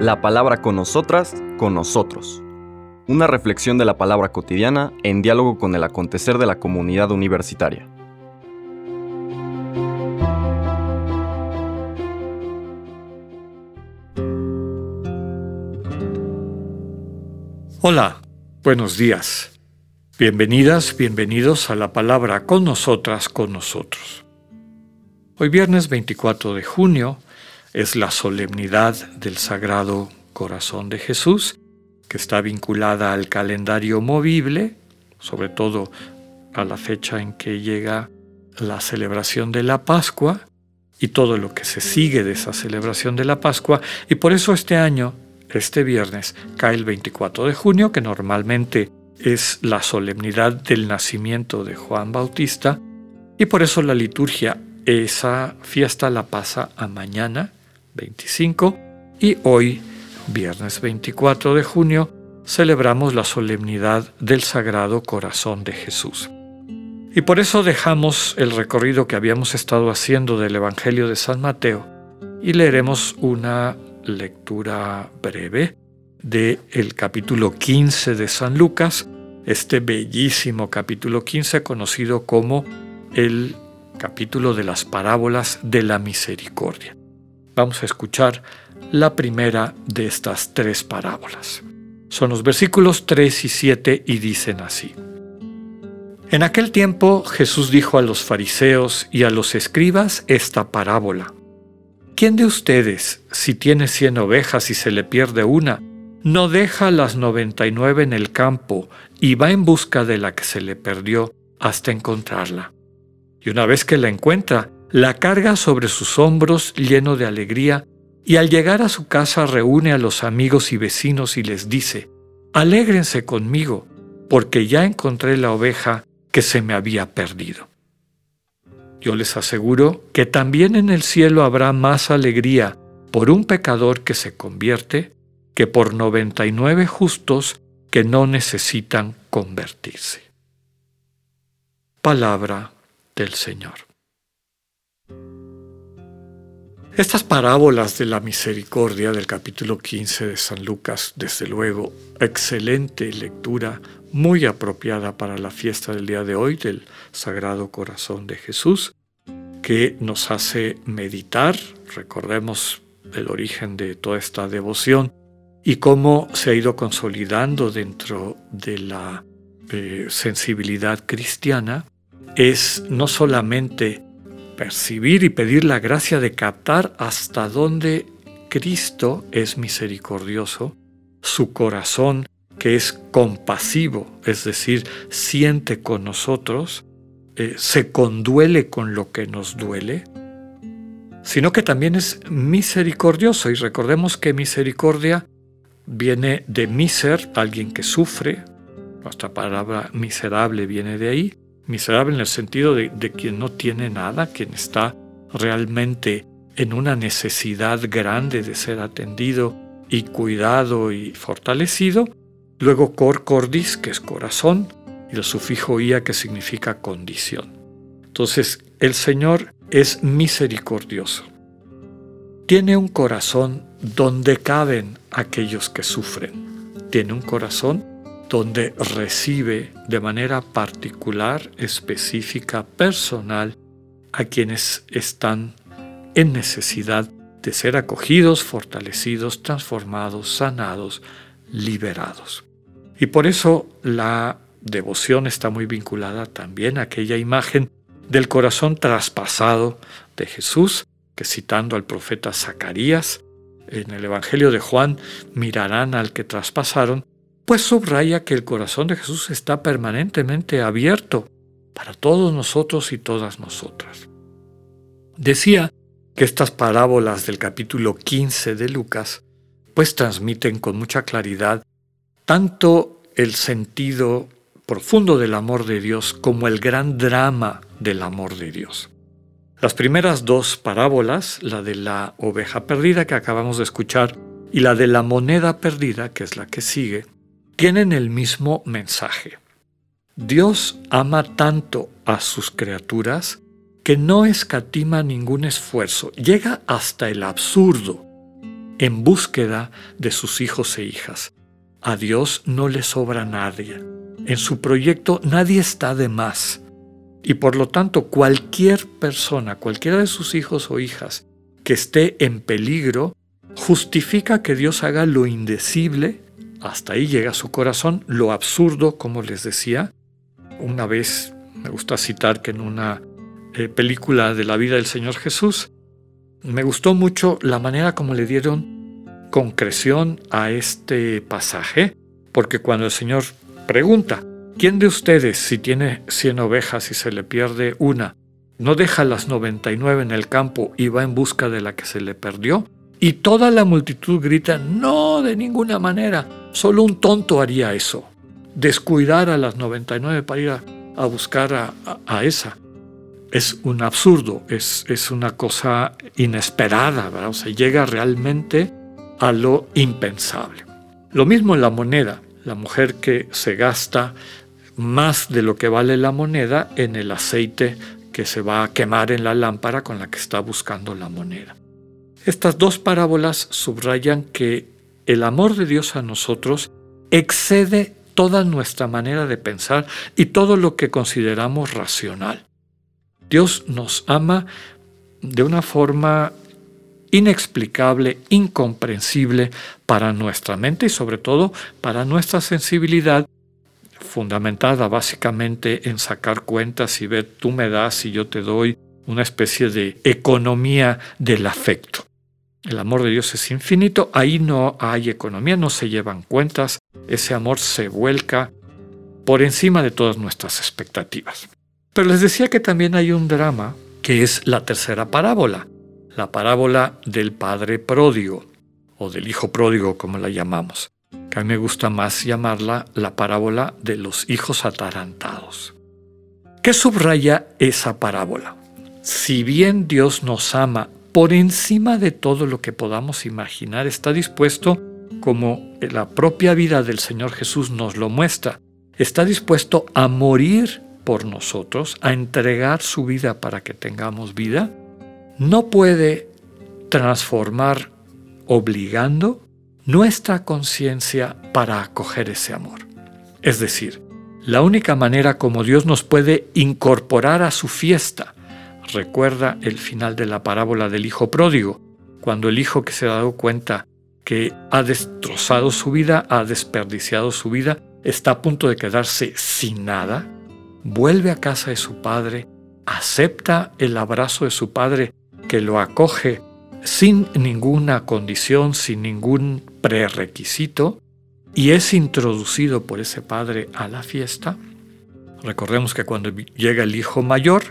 La palabra con nosotras, con nosotros. Una reflexión de la palabra cotidiana en diálogo con el acontecer de la comunidad universitaria. Hola, buenos días. Bienvenidas, bienvenidos a la palabra con nosotras, con nosotros. Hoy viernes 24 de junio es la solemnidad del Sagrado Corazón de Jesús, que está vinculada al calendario movible, sobre todo a la fecha en que llega la celebración de la Pascua y todo lo que se sigue de esa celebración de la Pascua, y por eso este año, este viernes, cae el 24 de junio, que normalmente es la solemnidad del nacimiento de Juan Bautista, y por eso la liturgia esa fiesta la pasa a mañana, 25, y hoy, viernes 24 de junio, celebramos la solemnidad del Sagrado Corazón de Jesús. Y por eso dejamos el recorrido que habíamos estado haciendo del Evangelio de San Mateo y leeremos una lectura breve del el capítulo 15 de San Lucas, este bellísimo capítulo 15 conocido como el capítulo de las parábolas de la misericordia. Vamos a escuchar la primera de estas tres parábolas. Son los versículos 3 y 7 y dicen así. En aquel tiempo Jesús dijo a los fariseos y a los escribas esta parábola. ¿Quién de ustedes, si tiene cien ovejas y se le pierde una, no deja las noventa y nueve en el campo y va en busca de la que se le perdió hasta encontrarla? y una vez que la encuentra, la carga sobre sus hombros lleno de alegría, y al llegar a su casa reúne a los amigos y vecinos y les dice, Alégrense conmigo, porque ya encontré la oveja que se me había perdido. Yo les aseguro que también en el cielo habrá más alegría por un pecador que se convierte que por noventa y nueve justos que no necesitan convertirse. Palabra del Señor. Estas parábolas de la misericordia del capítulo 15 de San Lucas, desde luego, excelente lectura, muy apropiada para la fiesta del día de hoy del Sagrado Corazón de Jesús, que nos hace meditar, recordemos el origen de toda esta devoción y cómo se ha ido consolidando dentro de la eh, sensibilidad cristiana es no solamente percibir y pedir la gracia de captar hasta dónde Cristo es misericordioso, su corazón que es compasivo, es decir, siente con nosotros, eh, se conduele con lo que nos duele, sino que también es misericordioso. Y recordemos que misericordia viene de miser, alguien que sufre, nuestra palabra miserable viene de ahí, Miserable en el sentido de, quien no tiene nada, quien está realmente en una necesidad grande de ser atendido y cuidado y fortalecido. Luego cor cordis, que es corazón, y el sufijo ia, que significa condición. Entonces, el Señor es misericordioso. Tiene un corazón donde caben aquellos que sufren. Tiene un corazón donde recibe de manera particular, específica, personal a quienes están en necesidad de ser acogidos, fortalecidos, transformados, sanados, liberados. Y por eso la devoción está muy vinculada también a aquella imagen del corazón traspasado de Jesús, que citando al profeta Zacarías, en el Evangelio de Juan, mirarán al que traspasaron pues subraya que el corazón de Jesús está permanentemente abierto para todos nosotros y todas nosotras. Decía que estas parábolas del capítulo 15 de Lucas pues transmiten con mucha claridad tanto el sentido profundo del amor de Dios como el gran drama del amor de Dios. Las primeras dos parábolas, la de la oveja perdida que acabamos de escuchar y la de la moneda perdida, que es la que sigue, tienen el mismo mensaje. Dios ama tanto a sus criaturas que no escatima ningún esfuerzo, llega hasta el absurdo en búsqueda de sus hijos e hijas. A Dios no le sobra nadie. En su proyecto nadie está de más. Y por lo tanto, cualquier persona, cualquiera de sus hijos o hijas que esté en peligro, justifica que Dios haga lo indecible, hasta ahí llega su corazón, lo absurdo, como les decía. Una vez me gusta citar que en una eh, película de la vida del Señor Jesús, me gustó mucho la manera como le dieron concreción a este pasaje, porque cuando el Señor pregunta, ¿quién de ustedes si tiene 100 ovejas y se le pierde una, no deja las 99 en el campo y va en busca de la que se le perdió? Y toda la multitud grita, no, de ninguna manera, solo un tonto haría eso, descuidar a las 99 para ir a, buscar a esa es un absurdo, es, es una cosa inesperada, ¿verdad? o llega realmente a lo impensable. Lo mismo en la moneda, la mujer que se gasta más de lo que vale la moneda en el aceite que se va a quemar en la lámpara con la que está buscando la moneda. Estas dos parábolas subrayan que el amor de Dios a nosotros excede toda nuestra manera de pensar y todo lo que consideramos racional. Dios nos ama de una forma inexplicable, incomprensible para nuestra mente y sobre todo para nuestra sensibilidad, fundamentada básicamente en sacar cuentas y ver tú me das y yo te doy, una especie de economía del afecto. El amor de Dios es infinito, ahí no hay economía, no se llevan cuentas, ese amor se vuelca por encima de todas nuestras expectativas. Pero les decía que también hay un drama que es la tercera parábola, la parábola del padre pródigo o del hijo pródigo como la llamamos, que a mí me gusta más llamarla la parábola de los hijos atarantados. ¿Qué subraya esa parábola? Si bien Dios nos ama por encima de todo lo que podamos imaginar, está dispuesto, como la propia vida del Señor Jesús nos lo muestra, está dispuesto a morir por nosotros, a entregar su vida para que tengamos vida, no puede transformar obligando nuestra conciencia para acoger ese amor. Es decir, la única manera como Dios nos puede incorporar a su fiesta, recuerda el final de la parábola del hijo pródigo, cuando el hijo que se ha dado cuenta que ha destrozado su vida, ha desperdiciado su vida, está a punto de quedarse sin nada, vuelve a casa de su padre, acepta el abrazo de su padre que lo acoge sin ninguna condición, sin ningún prerequisito, y es introducido por ese padre a la fiesta. Recordemos que cuando llega el hijo mayor,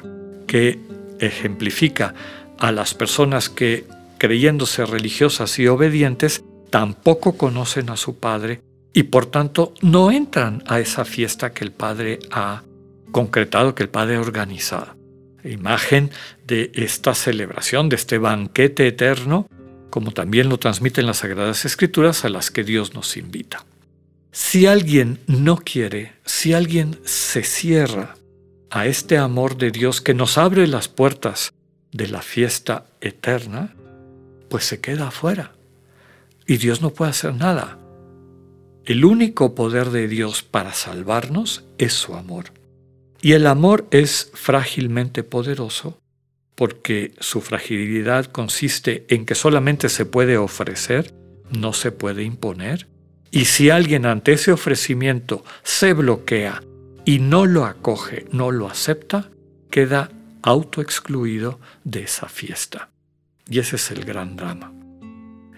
que ejemplifica a las personas que, creyéndose religiosas y obedientes, tampoco conocen a su padre y por tanto no entran a esa fiesta que el padre ha concretado que el Padre organizado. Imagen de esta celebración, de este banquete eterno, como también lo transmiten las Sagradas Escrituras a las que Dios nos invita. Si alguien no quiere, si alguien se cierra a este amor de Dios que nos abre las puertas de la fiesta eterna, pues se queda afuera. Y Dios no puede hacer nada. El único poder de Dios para salvarnos es su amor. Y el amor es frágilmente poderoso porque su fragilidad consiste en que solamente se puede ofrecer, no se puede imponer. Y si alguien ante ese ofrecimiento se bloquea y no lo acoge, no lo acepta, queda autoexcluido de esa fiesta. Y ese es el gran drama.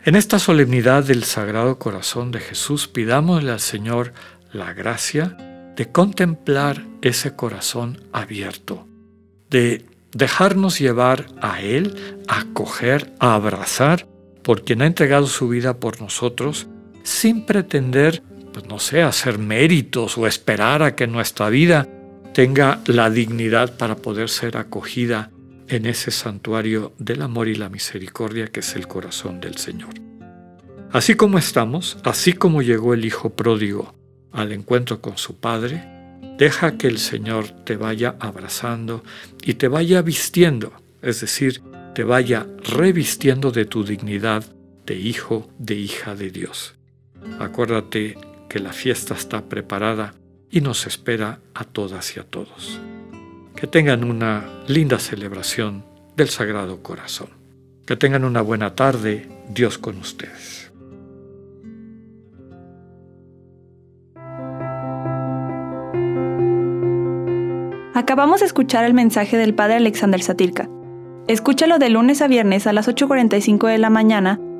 En esta solemnidad del Sagrado Corazón de Jesús pidámosle al Señor la gracia de contemplar ese corazón abierto, de dejarnos llevar a Él, a acoger, a abrazar por quien ha entregado su vida por nosotros, sin pretender, pues no sé, hacer méritos o esperar a que nuestra vida tenga la dignidad para poder ser acogida en ese santuario del amor y la misericordia que es el corazón del Señor. Así como estamos, así como llegó el Hijo pródigo al encuentro con su Padre, Deja que el Señor te vaya abrazando y te vaya vistiendo, es decir, te vaya revistiendo de tu dignidad de hijo, de hija de Dios. Acuérdate que la fiesta está preparada y nos espera a todas y a todos. Que tengan una linda celebración del Sagrado Corazón. Que tengan una buena tarde, Dios con ustedes. Acabamos de escuchar el mensaje del Padre Alexander Satirka. Escúchalo de lunes a viernes a las 8.45 de la mañana